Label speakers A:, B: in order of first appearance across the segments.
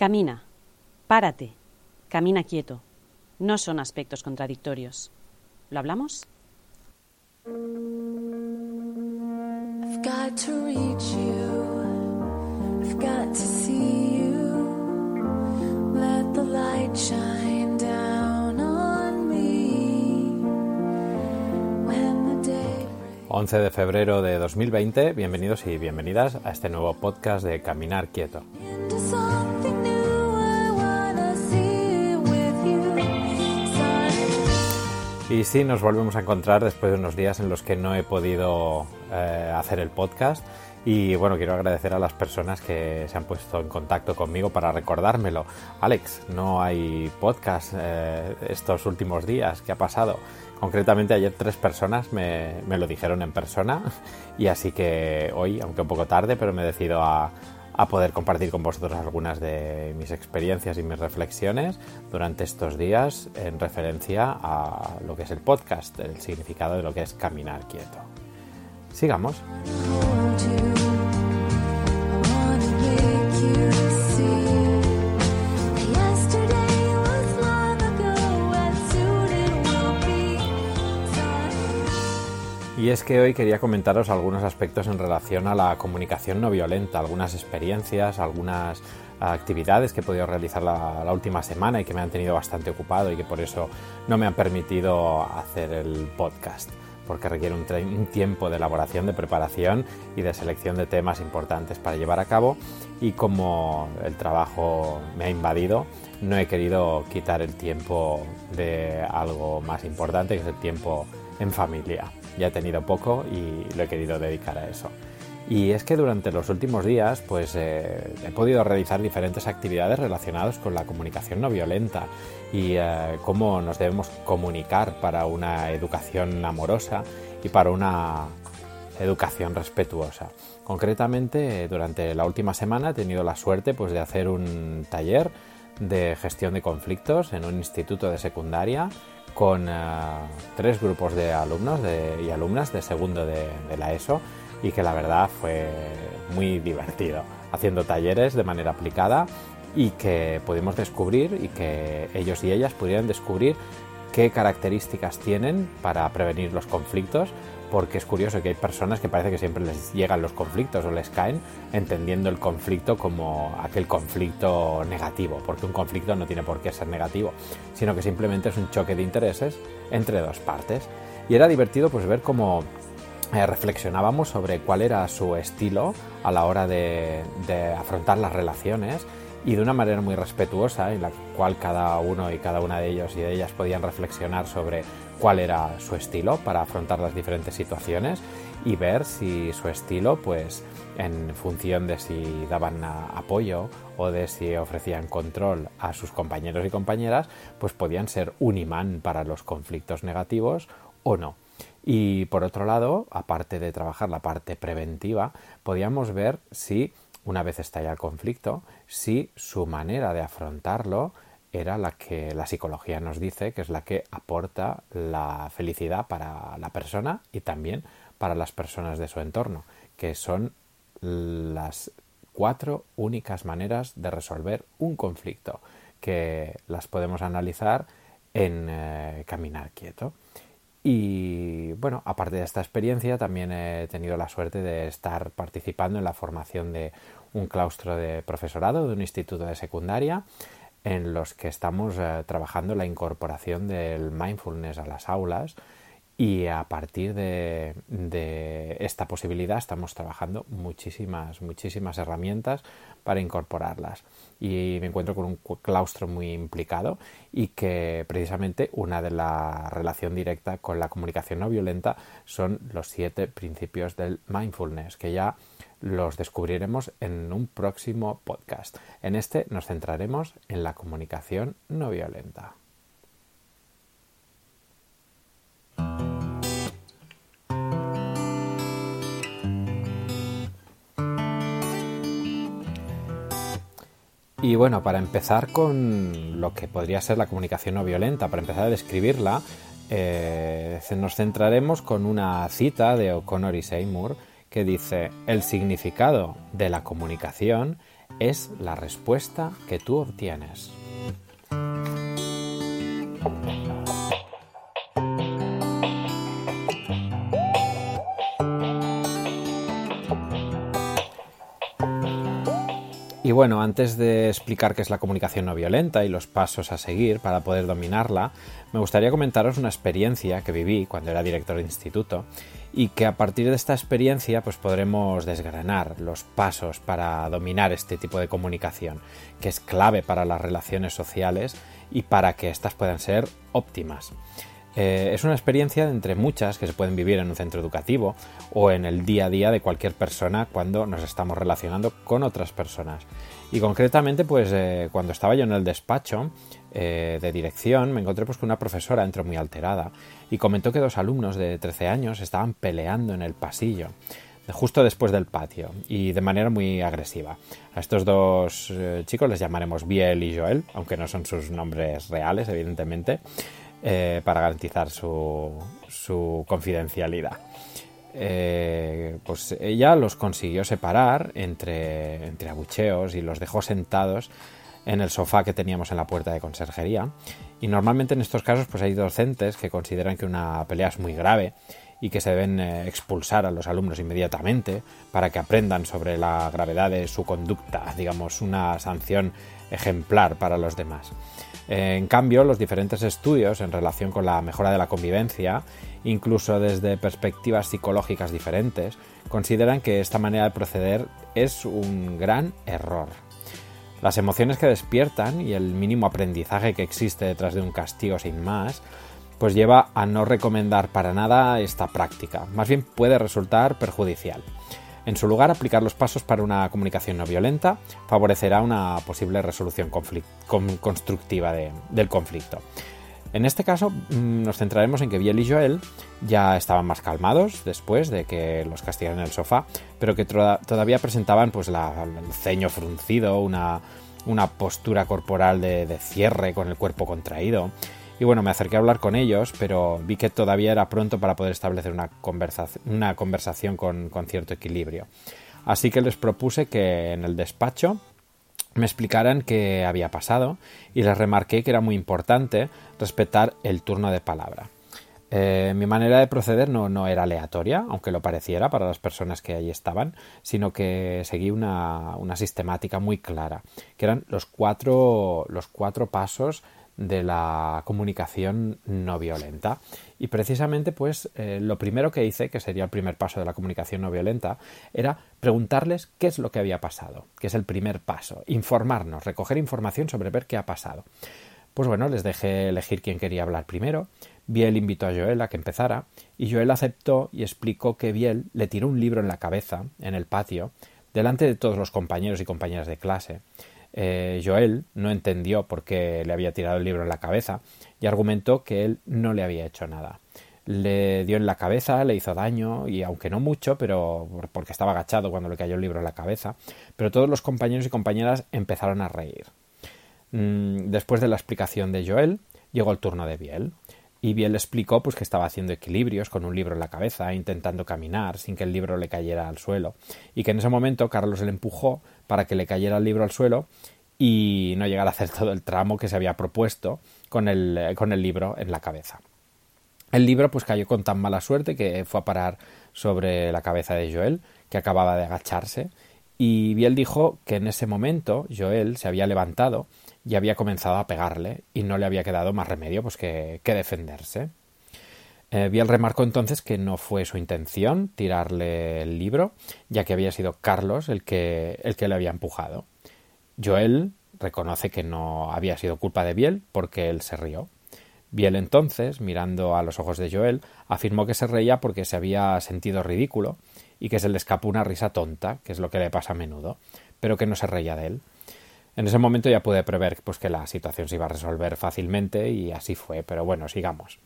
A: Camina. Párate. Camina quieto. No son aspectos contradictorios. ¿Lo hablamos?
B: I've got to reach you. I've got to see you. Let the light shine down on me. When the day
C: 11 de febrero de 2020, bienvenidos y bienvenidas a este nuevo podcast de Caminar Quieto. Y sí, nos volvemos a encontrar después de unos días en los que no he podido eh, hacer el podcast. Y bueno, quiero agradecer a las personas que se han puesto en contacto conmigo para recordármelo. Alex, no hay podcast eh, estos últimos días. ¿Qué ha pasado? Concretamente ayer tres personas me, me lo dijeron en persona y así que hoy, aunque un poco tarde, pero me decido a, a poder compartir con vosotros algunas de mis experiencias y mis reflexiones durante estos días en referencia a lo que es el podcast, el significado de lo que es caminar quieto. Sigamos. Y es que hoy quería comentaros algunos aspectos en relación a la comunicación no violenta, algunas experiencias, algunas actividades que he podido realizar la, última semana y que me han tenido bastante ocupado y que por eso no me han permitido hacer el podcast, porque requiere un, un tiempo de elaboración, de preparación y de selección de temas importantes para llevar a cabo y como el trabajo me ha invadido, no he querido quitar el tiempo de algo más importante, que es el tiempo en familia. Ya he tenido poco y lo he querido dedicar a eso. Y es que durante los últimos días pues eh, he podido realizar diferentes actividades relacionadas con la comunicación no violenta y eh, cómo nos debemos comunicar para una educación amorosa y para una educación respetuosa. Concretamente, durante la última semana he tenido la suerte pues, de hacer un taller de gestión de conflictos en un instituto de secundaria con eh, tres grupos de alumnos de- y alumnas de segundo de, de la ESO y que la verdad fue muy divertido haciendo talleres de manera aplicada y que pudimos descubrir y que ellos y ellas pudieran descubrir qué características tienen para prevenir los conflictos, porque es curioso que hay personas que parece que siempre les llegan los conflictos o les caen entendiendo el conflicto como aquel conflicto negativo, porque un conflicto no tiene por qué ser negativo, sino que simplemente es un choque de intereses entre dos partes. Y era divertido pues ver cómo eh, reflexionábamos sobre cuál era su estilo a la hora de, de afrontar las relaciones y de una manera muy respetuosa en la cual cada uno y cada una de ellos y de ellas podían reflexionar sobre cuál era su estilo para afrontar las diferentes situaciones y ver si su estilo pues en función de si daban apoyo o de si ofrecían control a sus compañeros y compañeras pues podían ser un imán para los conflictos negativos o no. Y por otro lado, aparte de trabajar la parte preventiva, podíamos ver si, una vez estalla el conflicto, si su manera de afrontarlo era la que la psicología nos dice que es la que aporta la felicidad para la persona y también para las personas de su entorno, que son las cuatro únicas maneras de resolver un conflicto, que las podemos analizar en eh, Caminar Quieto. Y bueno, aparte de esta experiencia, también he tenido la suerte de estar participando en la formación de un claustro de profesorado de un instituto de secundaria en los que estamos eh, trabajando la incorporación del mindfulness a las aulas y a partir de, esta posibilidad estamos trabajando muchísimas, muchísimas herramientas para incorporarlas. Y me encuentro con un claustro muy implicado y que precisamente una de la relación directa con la comunicación no violenta son los siete principios del mindfulness, que ya los descubriremos en un próximo podcast. En este nos centraremos en la comunicación no violenta. Y bueno, para empezar con lo que podría ser la comunicación no violenta, para empezar a describirla, eh, nos centraremos con una cita de O'Connor y Seymour que dice, el significado de la comunicación es la respuesta que tú obtienes. Y bueno, antes de explicar qué es la comunicación no violenta y los pasos a seguir para poder dominarla, me gustaría comentaros una experiencia que viví cuando era director de instituto y que a partir de esta experiencia pues podremos desgranar los pasos para dominar este tipo de comunicación, que es clave para las relaciones sociales y para que éstas puedan ser óptimas. Eh, es una experiencia entre muchas que se pueden vivir en un centro educativo o en el día a día de cualquier persona cuando nos estamos relacionando con otras personas. Y concretamente, pues eh, cuando estaba yo en el despacho eh, de dirección, me encontré pues que una profesora entró muy alterada y comentó que dos alumnos de 13 años estaban peleando en el pasillo justo después del patio y de manera muy agresiva. A estos dos chicos les llamaremos Biel y Joel, aunque no son sus nombres reales, evidentemente, eh, para garantizar su, su confidencialidad. Eh, pues ella los consiguió separar entre, entre abucheos y los dejó sentados en el sofá que teníamos en la puerta de conserjería. Y normalmente en estos casos pues hay docentes que consideran que una pelea es muy grave y que se deben eh, expulsar a los alumnos inmediatamente para que aprendan sobre la gravedad de su conducta, digamos, una sanción ejemplar para los demás. Eh, en cambio, los diferentes estudios en relación con la mejora de la convivencia, incluso desde perspectivas psicológicas diferentes, consideran que esta manera de proceder es un gran error. Las emociones que despiertan y el mínimo aprendizaje que existe detrás de un castigo sin más pues lleva a no recomendar para nada esta práctica, más bien puede resultar perjudicial. En su lugar, aplicar los pasos para una comunicación no violenta favorecerá una posible resolución constructiva del conflicto. En este caso, mm, nos centraremos en que Biel y Joel ya estaban más calmados después de que los castigaran en el sofá, pero que todavía presentaban pues, el ceño fruncido, una, postura corporal de cierre con el cuerpo contraído y bueno, me acerqué a hablar con ellos, pero vi que todavía era pronto para poder establecer una, una conversación con, con cierto equilibrio. Así que les propuse que en el despacho me explicaran qué había pasado y les remarqué que era muy importante respetar el turno de palabra. Eh, mi manera de proceder no, no, era aleatoria, aunque lo pareciera para las personas que allí estaban, sino que seguí una, una sistemática muy clara, que eran los cuatro, los cuatro pasos de la comunicación no violenta. Y precisamente, pues, eh, lo primero que hice, que sería el primer paso de la comunicación no violenta, era preguntarles qué es lo que había pasado, que es el primer paso, informarnos, recoger información sobre ver qué ha pasado. Pues bueno, les dejé elegir quién quería hablar primero. Biel invitó a Joel a que empezara, y Joel aceptó y explicó que Biel le tiró un libro en la cabeza, en el patio, delante de todos los compañeros y compañeras de clase, eh, Joel no entendió por qué le había tirado el libro en la cabeza y argumentó que él no le había hecho nada. Le dio en la cabeza, le hizo daño y aunque no mucho, pero porque estaba agachado cuando le cayó el libro en la cabeza, pero todos los compañeros y compañeras empezaron a reír. Mm, después de la explicación de Joel, llegó el turno de Biel. Y Biel explicó pues que estaba haciendo equilibrios con un libro en la cabeza, intentando caminar sin que el libro le cayera al suelo, y que en ese momento Carlos le empujó para que le cayera el libro al suelo y no llegara a hacer todo el tramo que se había propuesto con el, eh, con el libro en la cabeza. El libro pues cayó con tan mala suerte que fue a parar sobre la cabeza de Joel, que acababa de agacharse, Y Biel dijo que en ese momento Joel se había levantado y había comenzado a pegarle y no le había quedado más remedio pues que, defenderse. Eh, Biel remarcó entonces que no fue su intención tirarle el libro, ya que había sido Carlos el que, el que le había empujado. Joel reconoce que no había sido culpa de Biel porque él se rió. Biel entonces, mirando a los ojos de Joel, afirmó que se reía porque se había sentido ridículo y que se le escapó una risa tonta, que es lo que le pasa a menudo, pero que no se reía de él. En ese momento ya pude prever pues, que la situación se iba a resolver fácilmente y así fue, pero bueno, sigamos.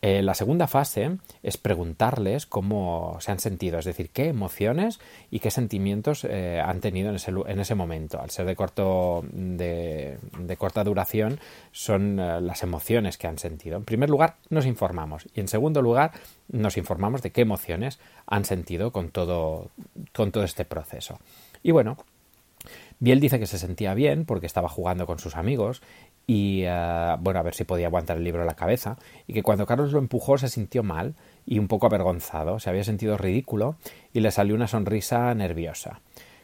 C: Eh, la segunda fase es preguntarles cómo se han sentido, es decir, qué emociones y qué sentimientos eh, han tenido en ese, momento. Al ser de, corto, de, de corta duración, son eh, las emociones que han sentido. En primer lugar, nos informamos y en segundo lugar, nos informamos de qué emociones han sentido con todo, con todo este proceso. Y bueno, Biel dice que se sentía bien porque estaba jugando con sus amigos y, eh, bueno, a ver si podía aguantar el libro en la cabeza, y que cuando Carlos lo empujó se sintió mal y un poco avergonzado, se había sentido ridículo y le salió una sonrisa nerviosa.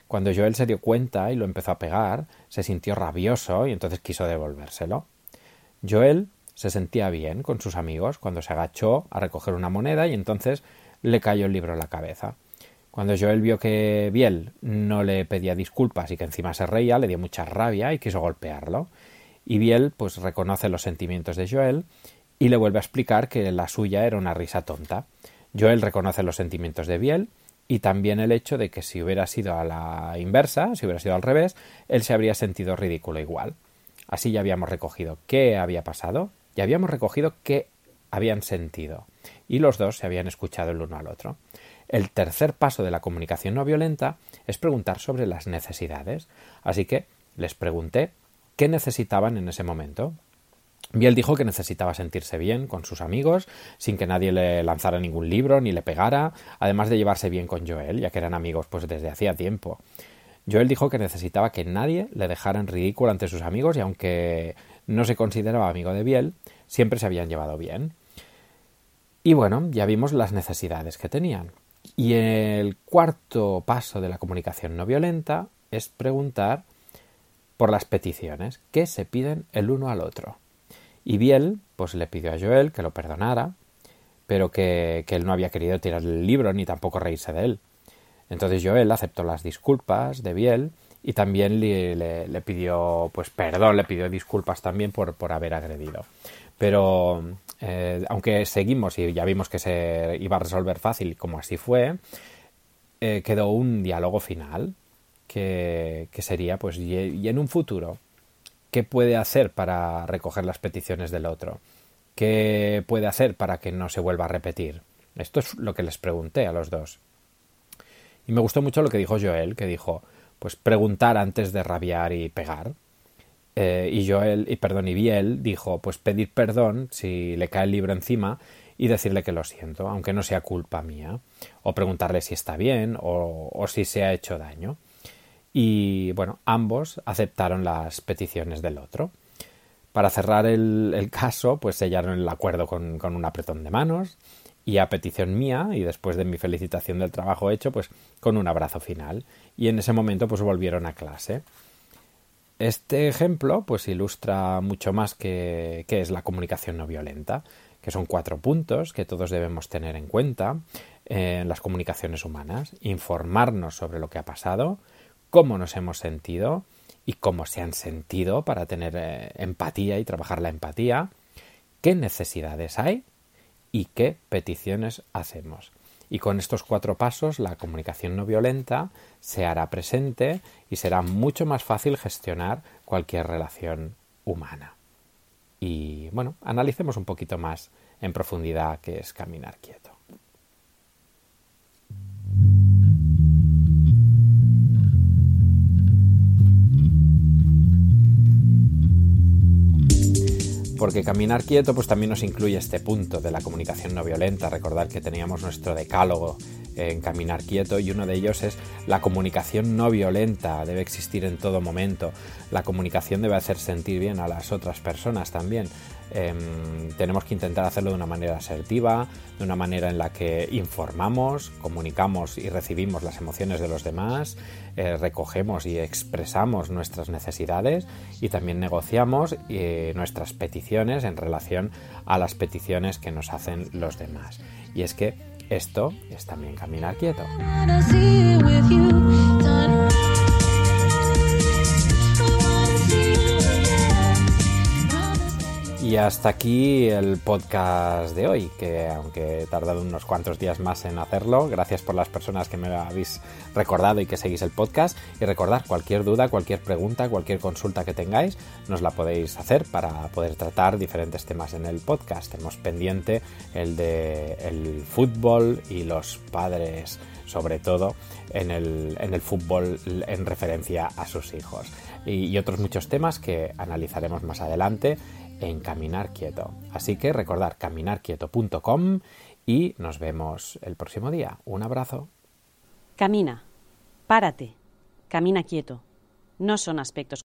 C: Cuando Joel se dio cuenta y lo empezó a pegar, se sintió rabioso y entonces quiso devolvérselo. Joel se sentía bien con sus amigos cuando se agachó a recoger una moneda y entonces le cayó el libro en la cabeza. Cuando Joel vio que Biel no le pedía disculpas y que encima se reía, le dio mucha rabia y quiso golpearlo. Y Biel pues reconoce los sentimientos de Joel y le vuelve a explicar que la suya era una risa tonta. Joel reconoce los sentimientos de Biel y también el hecho de que si hubiera sido a la inversa, si hubiera sido al revés, él se habría sentido ridículo igual. Así ya habíamos recogido qué había pasado y habíamos recogido qué habían sentido. Y los dos se habían escuchado el uno al otro. El tercer paso de la comunicación no violenta es preguntar sobre las necesidades. Así que les pregunté qué necesitaban en ese momento. Biel dijo que necesitaba sentirse bien con sus amigos, sin que nadie le lanzara ningún libro ni le pegara, además de llevarse bien con Joel, ya que eran amigos pues desde hacía tiempo. Joel dijo que necesitaba que nadie le dejara en ridículo ante sus amigos y aunque no se consideraba amigo de Biel, siempre se habían llevado bien. Y bueno, ya vimos las necesidades que tenían. Y el cuarto paso de la comunicación no violenta es preguntar por las peticiones que se piden el uno al otro. Y Biel, pues le pidió a Joel que lo perdonara, pero que, que él no había querido tirar el libro ni tampoco reírse de él. Entonces Joel aceptó las disculpas de Biel y también le, le- le pidió pues perdón, le pidió disculpas también por, por haber agredido. Pero eh, aunque seguimos y ya vimos que se iba a resolver fácil como así fue, eh, quedó un diálogo final que, que sería pues y, y en un futuro qué puede hacer para recoger las peticiones del otro, qué puede hacer para que no se vuelva a repetir. Esto es lo que les pregunté a los dos. Y me gustó mucho lo que dijo Joel, que dijo, pues preguntar antes de rabiar y pegar. Eh, y Joel, y perdón, y Biel dijo, pues pedir perdón si le cae el libro encima y decirle que lo siento, aunque no sea culpa mía. O preguntarle si está bien o, si se ha hecho daño. Y bueno, ambos aceptaron las peticiones del otro. Para cerrar el, el caso, pues sellaron el acuerdo con, con un apretón de manos y a petición mía y después de mi felicitación del trabajo hecho, pues con un abrazo final. Y en ese momento pues volvieron a clase. Este ejemplo pues ilustra mucho más que, que es la comunicación no violenta, que son cuatro puntos que todos debemos tener en cuenta en las comunicaciones humanas. Informarnos sobre lo que ha pasado, cómo nos hemos sentido y cómo se han sentido para tener eh, empatía y trabajar la empatía, qué necesidades hay y qué peticiones hacemos. Y con estos cuatro pasos la comunicación no violenta se hará presente y será mucho más fácil gestionar cualquier relación humana. Y bueno, analicemos un poquito más en profundidad qué es caminar quieto. Porque caminar quieto pues también nos incluye este punto de la comunicación no violenta. Recordar que teníamos nuestro decálogo en Caminar Quieto y uno de ellos es la comunicación no violenta, debe existir en todo momento. La comunicación debe hacer sentir bien a las otras personas también. Em, tenemos que intentar hacerlo de una manera asertiva, de una manera en la que informamos, comunicamos y recibimos las emociones de los demás, eh, recogemos y expresamos nuestras necesidades y también negociamos eh, nuestras peticiones en relación a las peticiones que nos hacen los demás. Y es que esto es también caminar quieto. Y hasta aquí el podcast de hoy, que aunque he tardado unos cuantos días más en hacerlo, gracias por las personas que me habéis recordado y que seguís el podcast. Y recordar cualquier duda, cualquier pregunta, cualquier consulta que tengáis, nos la podéis hacer para poder tratar diferentes temas en el podcast. Tenemos pendiente el de el fútbol y los padres sobre todo en el, en el fútbol en referencia a sus hijos. Y otros muchos temas que analizaremos más adelante en Caminar Quieto. Así que recordar caminarquieto.com y nos vemos el próximo día. Un abrazo.
A: Camina, párate, camina quieto. No son aspectos